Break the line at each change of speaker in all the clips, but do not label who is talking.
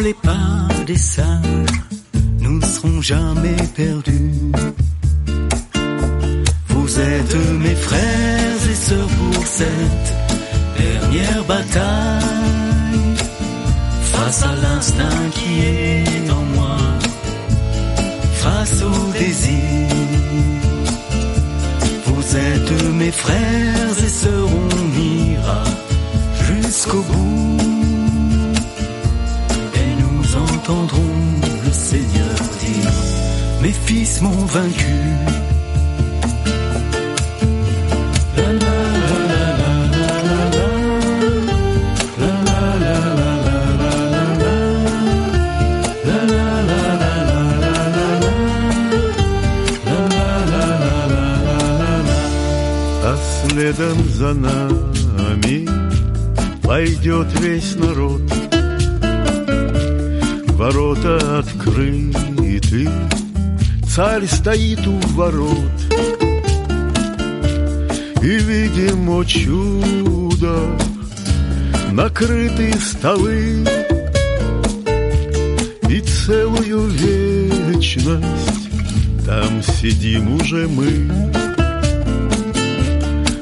Les pas des sages, nous ne serons jamais perdus. Vous êtes mes frères et sœurs pour cette dernière bataille. Face à l'instinct qui est en moi, face au désir. Vous êtes mes frères et sœurs, on ira jusqu'au bout entendront le Seigneur dire, mes fils m'ont vaincu.
А следом за нами пойдет весь народ Ворота открыты, царь стоит у ворот. И видим, о чудо, накрыты столы, И целую вечность там сидим уже мы.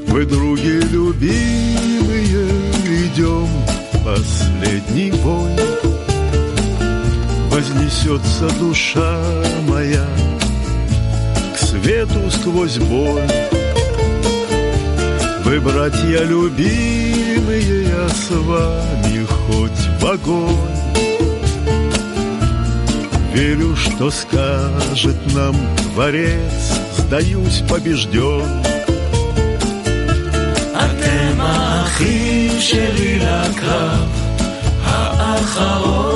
Вы, други любимые, идем последний бой Вознесется душа моя к свету сквозь боль. Вы, братья любимые, я с вами хоть в огонь. Верю, что скажет нам Творец, сдаюсь побежден.
אתם האחים שלי לקרב האחרון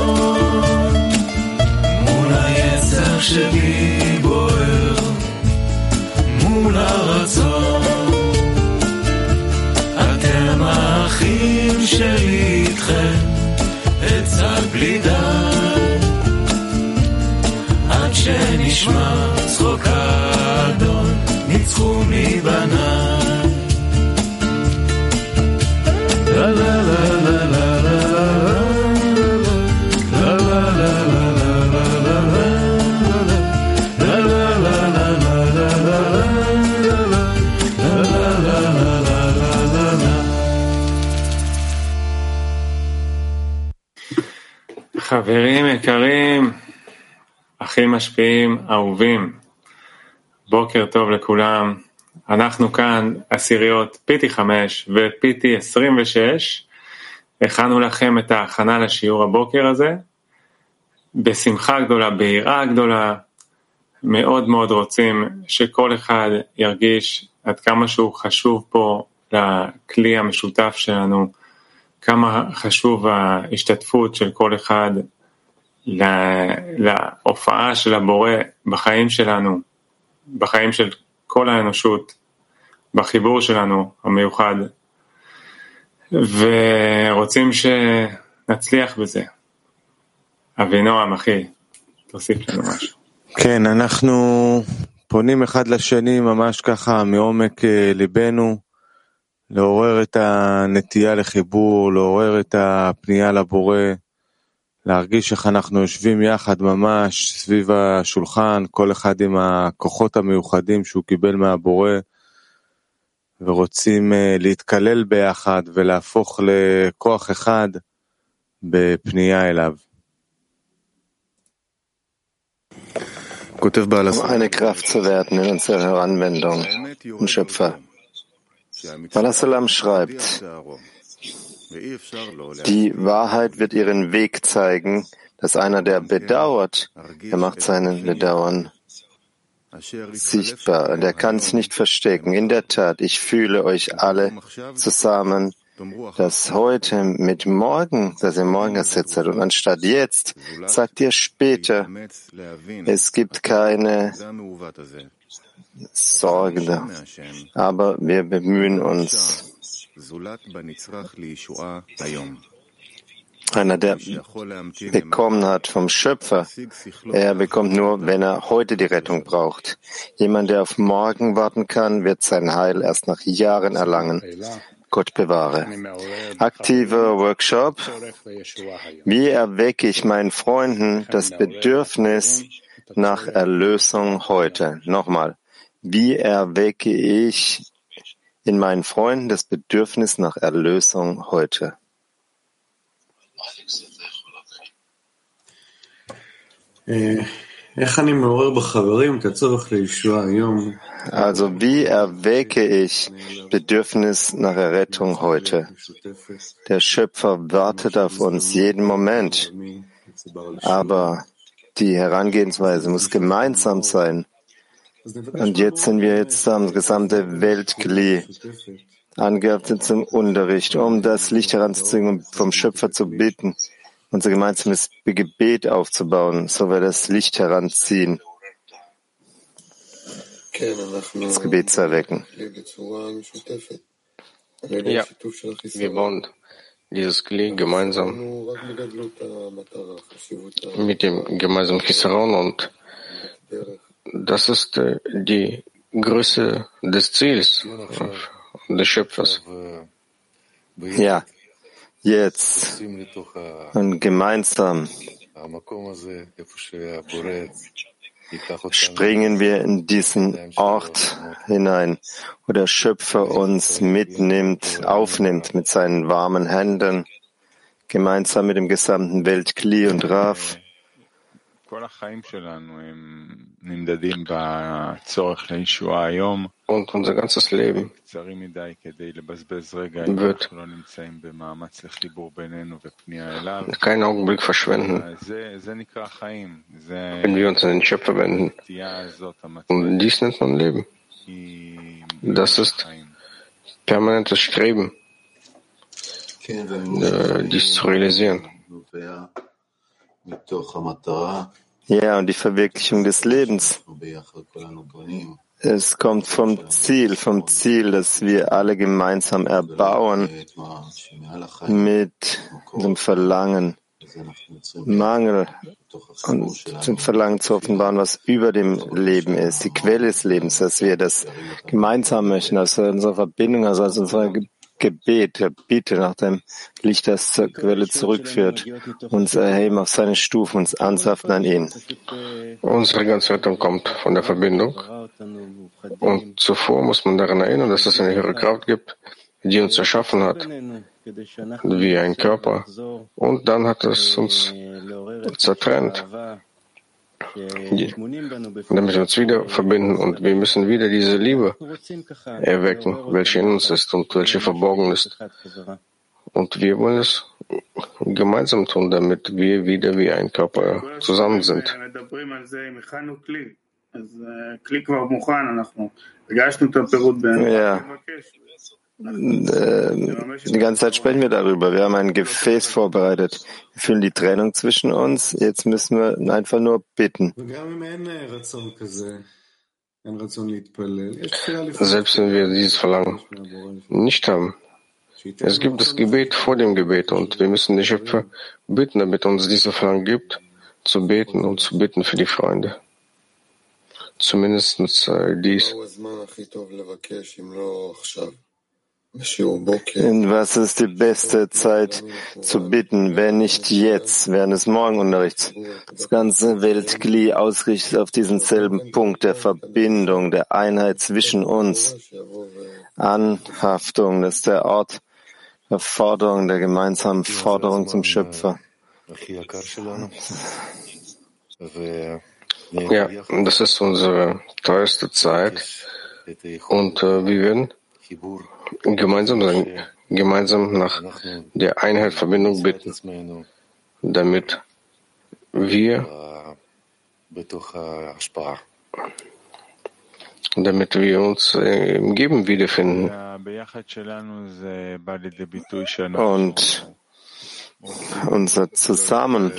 היצר שבי בוער מול הרצון אתם האחים שלי איתכם אצעד בלי די עד שנשמע צחוק האדון ניצחו מבניי
משפיעים, אהובים, בוקר טוב לכולם. אנחנו כאן עשיריות PT5 ו-PT26. הכנו לכם את ההכנה לשיעור הבוקר הזה. בשמחה גדולה, ביראה גדולה, מאוד מאוד רוצים שכל אחד ירגיש עד כמה שהוא חשוב פה לכלי המשותף שלנו, כמה חשוב ההשתתפות של כל אחד להופעה של הבורא בחיים שלנו, בחיים של כל האנושות, בחיבור שלנו המיוחד, ורוצים שנצליח בזה. אבינועם, אחי, תוסיף לנו משהו.
כן, אנחנו פונים אחד לשני ממש ככה מעומק אה, ליבנו, לעורר את הנטייה לחיבור, לעורר את הפנייה לבורא, להרגיש איך אנחנו יושבים יחד ממש סביב השולחן, כל אחד עם הכוחות המיוחדים שהוא קיבל מהבורא, ורוצים אה, להתקלל ביחד ולהפוך לכוח אחד בפנייה אליו. כותב בעל
eine Kraft zu werden in unserer Anwendung und Schöpfer. Balasalam schreibt, die Wahrheit wird ihren Weg zeigen, dass einer, der bedauert, er macht seinen Bedauern sichtbar. Der kann es nicht verstecken. In der Tat, ich fühle euch alle zusammen, dass heute mit morgen, dass ihr morgen ersetzt seid. Und anstatt jetzt, sagt ihr später. Es gibt keine Sorge. Aber wir bemühen uns. Einer, der bekommen hat vom Schöpfer, er bekommt nur, wenn er heute die Rettung braucht. Jemand, der auf morgen warten kann, wird sein Heil erst nach Jahren erlangen. Gott bewahre. Aktiver Workshop. Wie erwecke ich meinen Freunden das Bedürfnis nach Erlösung heute? Nochmal. Wie erwecke ich in meinen Freunden das Bedürfnis nach Erlösung heute? Also wie erwecke ich Bedürfnis nach Errettung heute? Der Schöpfer wartet auf uns jeden Moment, aber die Herangehensweise muss gemeinsam sein. Und jetzt sind wir jetzt am gesamte Weltkli angehaftet zum Unterricht, um das Licht heranzuziehen und vom Schöpfer zu bitten, unser gemeinsames Gebet aufzubauen, so wir das Licht heranziehen, das Gebet zu erwecken.
Ja, wir bauen dieses Kli gemeinsam mit dem gemeinsamen Chisaron und das ist äh, die Größe des Ziels des Schöpfers.
Ja, jetzt und gemeinsam springen wir in diesen Ort hinein, wo der Schöpfer uns mitnimmt, aufnimmt mit seinen warmen Händen, gemeinsam mit dem gesamten Weltkli und Raf.
Und unser ganzes Leben. wird keinen Augenblick verschwenden, wenn wir uns an den Schöpfer wenden. Und dies nennt man Leben. Das ist permanentes Streben, äh, dies zu realisieren.
Ja, und die Verwirklichung des Lebens. Es kommt vom Ziel, vom Ziel, das wir alle gemeinsam erbauen mit dem Verlangen, Mangel und dem Verlangen zu offenbaren, was über dem Leben ist, die Quelle des Lebens, dass wir das gemeinsam möchten, dass unsere Verbindung, also als unsere Gebet, der Bitte nach dem Licht, das zur Quelle zurückführt, uns erheben auf seine Stufen, uns ansaften an ihn.
Unsere ganze Rettung kommt von der Verbindung. Und zuvor muss man daran erinnern, dass es eine höhere Kraft gibt, die uns erschaffen hat, wie ein Körper. Und dann hat es uns zertrennt, damit wir uns wieder verbinden und wir müssen wieder diese Liebe erwecken, welche in uns ist und welche verborgen ist. Und wir wollen es gemeinsam tun, damit wir wieder wie ein Körper zusammen sind.
Ja. Die ganze Zeit sprechen wir darüber. Wir haben ein Gefäß vorbereitet. Wir fühlen die Trennung zwischen uns. Jetzt müssen wir einfach nur bitten.
Selbst wenn wir dieses Verlangen nicht haben, es gibt das Gebet vor dem Gebet und wir müssen den Schöpfer bitten, damit uns dieses Verlangen gibt, zu beten und zu bitten für die Freunde. Zumindest äh, dies.
In was ist die beste Zeit zu bitten, wenn nicht jetzt, während des Morgenunterrichts? Das ganze Weltkli ausrichtet auf diesen selben Punkt der Verbindung, der Einheit zwischen uns. Anhaftung, das ist der Ort der Forderung, der gemeinsamen Forderung zum Schöpfer.
Ja, das ist unsere teuerste Zeit und äh, wir werden gemeinsam sein, gemeinsam nach der Einheit Verbindung bitten, damit wir damit wir uns im Geben wiederfinden.
Und unser Zusammen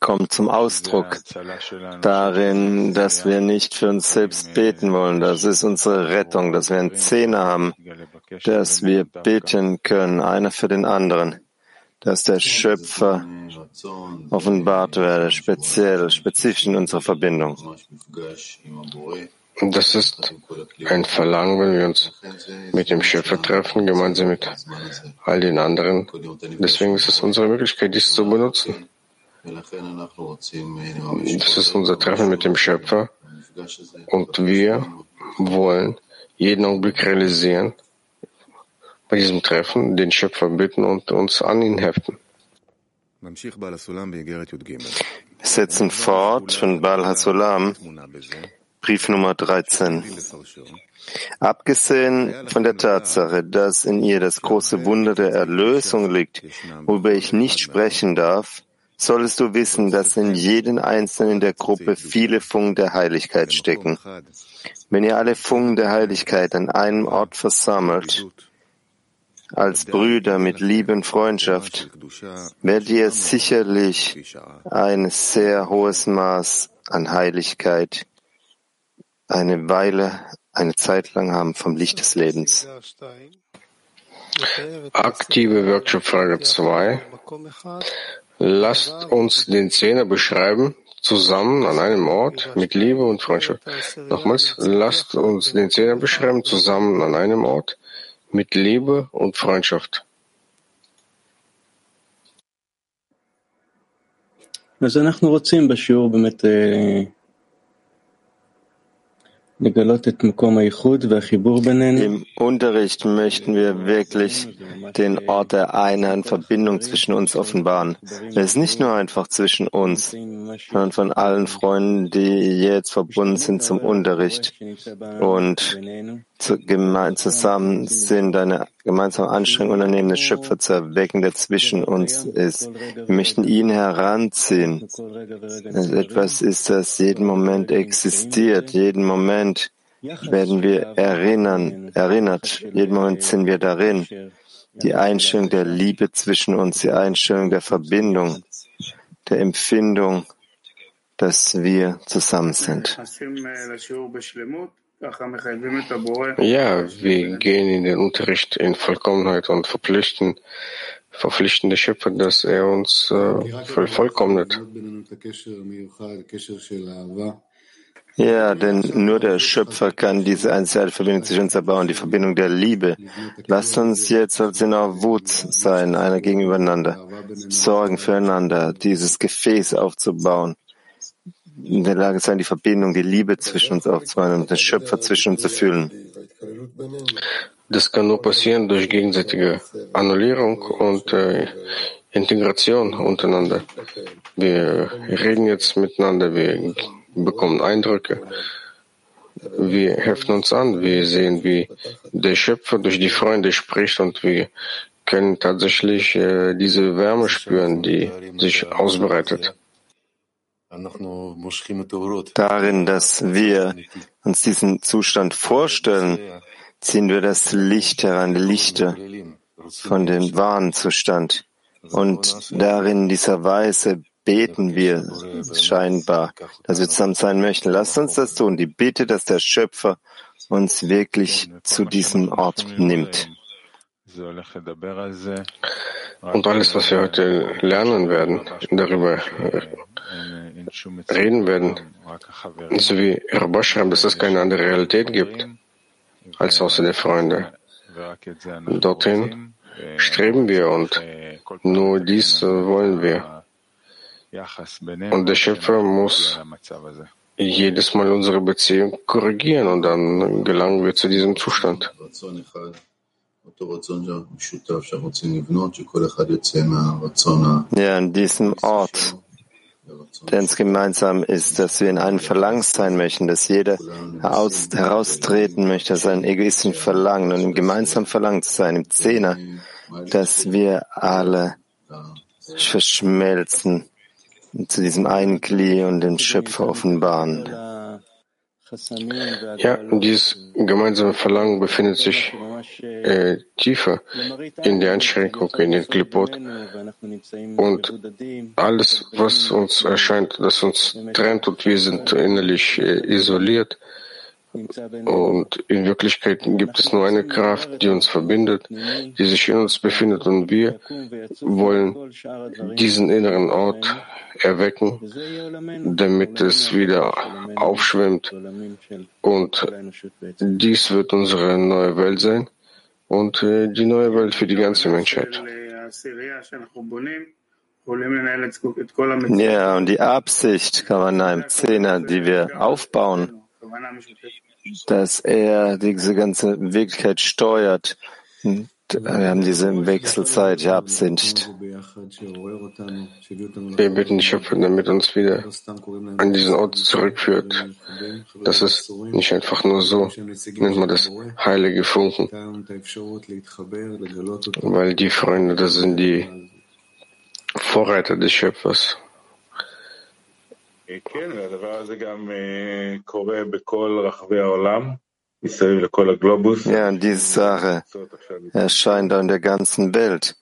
kommt zum Ausdruck darin, dass wir nicht für uns selbst beten wollen. Das ist unsere Rettung, dass wir einen Zehner haben, dass wir beten können, einer für den anderen, dass der Schöpfer offenbart werde, speziell, spezifisch in unserer Verbindung.
Das ist ein Verlangen, wenn wir uns mit dem Schöpfer treffen, gemeinsam mit all den anderen. Deswegen ist es unsere Möglichkeit, dies zu benutzen. Das ist unser Treffen mit dem Schöpfer und wir wollen jeden Augenblick realisieren, bei diesem Treffen den Schöpfer bitten und uns an ihn heften.
Wir setzen fort von Bal Hasulam, Brief Nummer 13. Abgesehen von der Tatsache, dass in ihr das große Wunder der Erlösung liegt, worüber ich nicht sprechen darf, solltest du wissen, dass in jedem Einzelnen der Gruppe viele Funken der Heiligkeit stecken. Wenn ihr alle Funken der Heiligkeit an einem Ort versammelt, als Brüder mit Liebe und Freundschaft, werdet ihr sicherlich ein sehr hohes Maß an Heiligkeit eine Weile, eine Zeit lang haben vom Licht des Lebens.
Aktive Workshop-Frage 2. Lasst uns den Zehner beschreiben, zusammen an einem Ort mit Liebe und Freundschaft. Nochmals, lasst uns den Zehner beschreiben, zusammen an einem Ort mit Liebe und Freundschaft.
אז אנחנו רוצים בשיעור באמת
Im Unterricht möchten wir wirklich den Ort der Einheit, Verbindung zwischen uns offenbaren. Es ist nicht nur einfach zwischen uns, sondern von allen Freunden, die jetzt verbunden sind zum Unterricht und zusammen sind, eine gemeinsame Anstrengung unternehmen, den Schöpfer zu erwecken, der zwischen uns ist. Wir möchten ihn heranziehen. Es etwas ist, das jeden Moment existiert, jeden Moment werden wir erinnern, erinnert, jeden Moment sind wir darin. Die Einstellung der Liebe zwischen uns, die Einstellung der Verbindung, der Empfindung, dass wir zusammen sind.
Ja, wir gehen in den Unterricht in Vollkommenheit und verpflichten, verpflichten den Schöpfer, dass er uns äh, vollkommnet.
Ja, denn nur der Schöpfer kann diese einzelne Verbindung zwischen uns erbauen, die Verbindung der Liebe. Lasst uns jetzt als in Wut sein, einer gegenübereinander, sorgen füreinander, dieses Gefäß aufzubauen in der Lage sein, die Verbindung, die Liebe zwischen uns aufzubauen und den Schöpfer zwischen uns zu fühlen.
Das kann nur passieren durch gegenseitige Annullierung und äh, Integration untereinander. Wir reden jetzt miteinander, wir bekommen Eindrücke, wir heften uns an, wir sehen, wie der Schöpfer durch die Freunde spricht und wir können tatsächlich äh, diese Wärme spüren, die sich ausbreitet.
Darin, dass wir uns diesen Zustand vorstellen, ziehen wir das Licht heran, Lichter von dem wahren Zustand. Und darin dieser Weise beten wir scheinbar, dass wir zusammen sein möchten. Lasst uns das tun. Die Bitte, dass der Schöpfer uns wirklich zu diesem Ort nimmt.
Und alles, was wir heute lernen werden, darüber reden werden, so wie Rabba schreibt, dass es keine andere Realität gibt als außer der Freunde. Dorthin streben wir und nur dies wollen wir. Und der Schöpfer muss jedes Mal unsere Beziehung korrigieren und dann gelangen wir zu diesem Zustand.
Ja, an diesem Ort der uns gemeinsam ist, dass wir in einem Verlangen sein möchten, dass jeder heraus, heraustreten möchte aus seinem egoistischen Verlangen und im gemeinsamen Verlangen zu sein, im Zehner, dass wir alle verschmelzen zu diesem einen Kli und den Schöpfer offenbaren.
Ja, dieses gemeinsame Verlangen befindet sich äh, tiefer in der Einschränkung, in den Klipot. Und alles, was uns erscheint, das uns trennt und wir sind innerlich äh, isoliert. Und in Wirklichkeit gibt es nur eine Kraft, die uns verbindet, die sich in uns befindet und wir wollen diesen inneren Ort erwecken, damit es wieder aufschwimmt. Und dies wird unsere neue Welt sein und äh, die neue Welt für die ganze Menschheit.
Ja, und die Absicht, Kavanah im Zehner, die wir aufbauen, dass er diese ganze Wirklichkeit steuert. Und wir haben diese Wechselzeit, die Absicht.
Wir bitten die Schöpfer, damit uns wieder an diesen Ort zurückführt. Das ist nicht einfach nur so, nennt man das heilige Funken. Weil die Freunde, das sind die Vorreiter des Schöpfers.
כן, והדבר הזה גם אה, קורה בכל רחבי העולם, מסביב לכל הגלובוס.
Ja, und diese Sache erscheint an der ganzen Welt,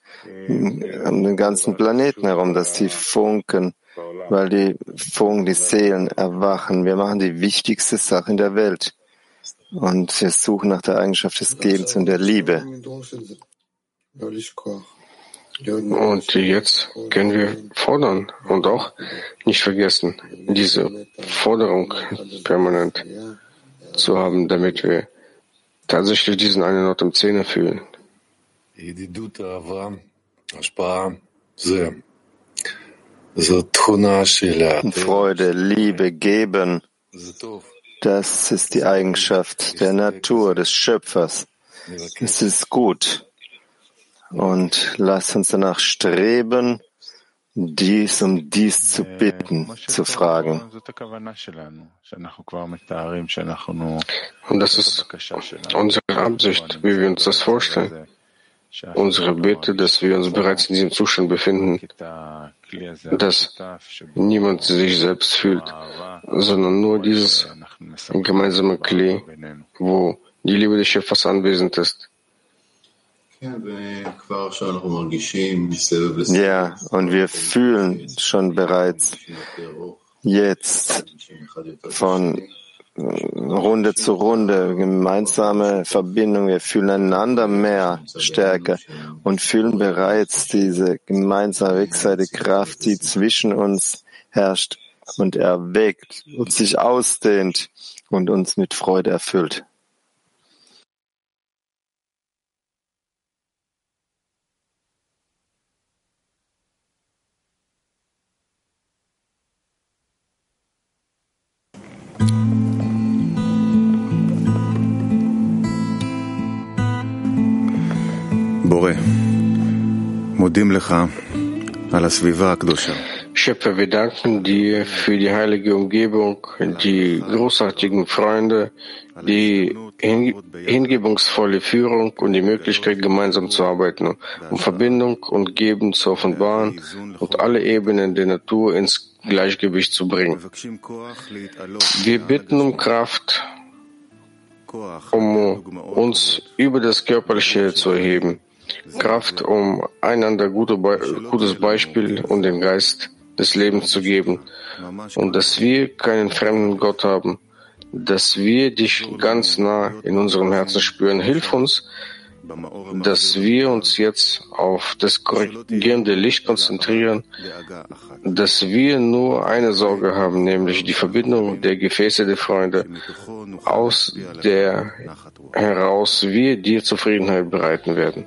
an den ganzen Planeten herum, dass die Funken, weil die Funken, die Seelen erwachen. Wir machen die wichtigste Sache in der Welt. Und wir suchen nach der Eigenschaft des Gebens und der Liebe.
Und jetzt können wir fordern und auch nicht vergessen, diese Forderung permanent zu haben, damit wir tatsächlich diesen einen Ort im Zähne fühlen.
Freude, Liebe, Geben, das ist die Eigenschaft der Natur, des Schöpfers. Es ist gut und lasst uns danach streben, dies um dies zu bitten, zu fragen.
Und das ist unsere Absicht, wie wir uns das vorstellen. Unsere Bitte, dass wir uns bereits in diesem Zustand befinden, dass niemand sich selbst fühlt, sondern nur dieses gemeinsame Klee, wo die Liebe des Schöpfers anwesend ist.
Ja, und wir fühlen schon bereits jetzt von Runde zu Runde gemeinsame Verbindung. Wir fühlen einander mehr stärker und fühlen bereits diese gemeinsame wechselseitige Kraft, die zwischen uns herrscht und erweckt und sich ausdehnt und uns mit Freude erfüllt.
Schöpfer, wir danken dir für die heilige Umgebung, die großartigen Freunde, die hin hingebungsvolle Führung und die Möglichkeit, gemeinsam zu arbeiten, um Verbindung und Geben zu offenbaren und alle Ebenen der Natur ins Gleichgewicht zu bringen. Wir bitten um Kraft, um uns über das Körperliche zu erheben. Kraft, um einander gute Be gutes Beispiel und den Geist des Lebens zu geben und dass wir keinen fremden Gott haben, dass wir dich ganz nah in unserem Herzen spüren. Hilf uns, dass wir uns jetzt auf das korrigierende Licht konzentrieren, dass wir nur eine Sorge haben, nämlich die Verbindung der Gefäße der Freunde, aus der heraus wir dir Zufriedenheit bereiten werden.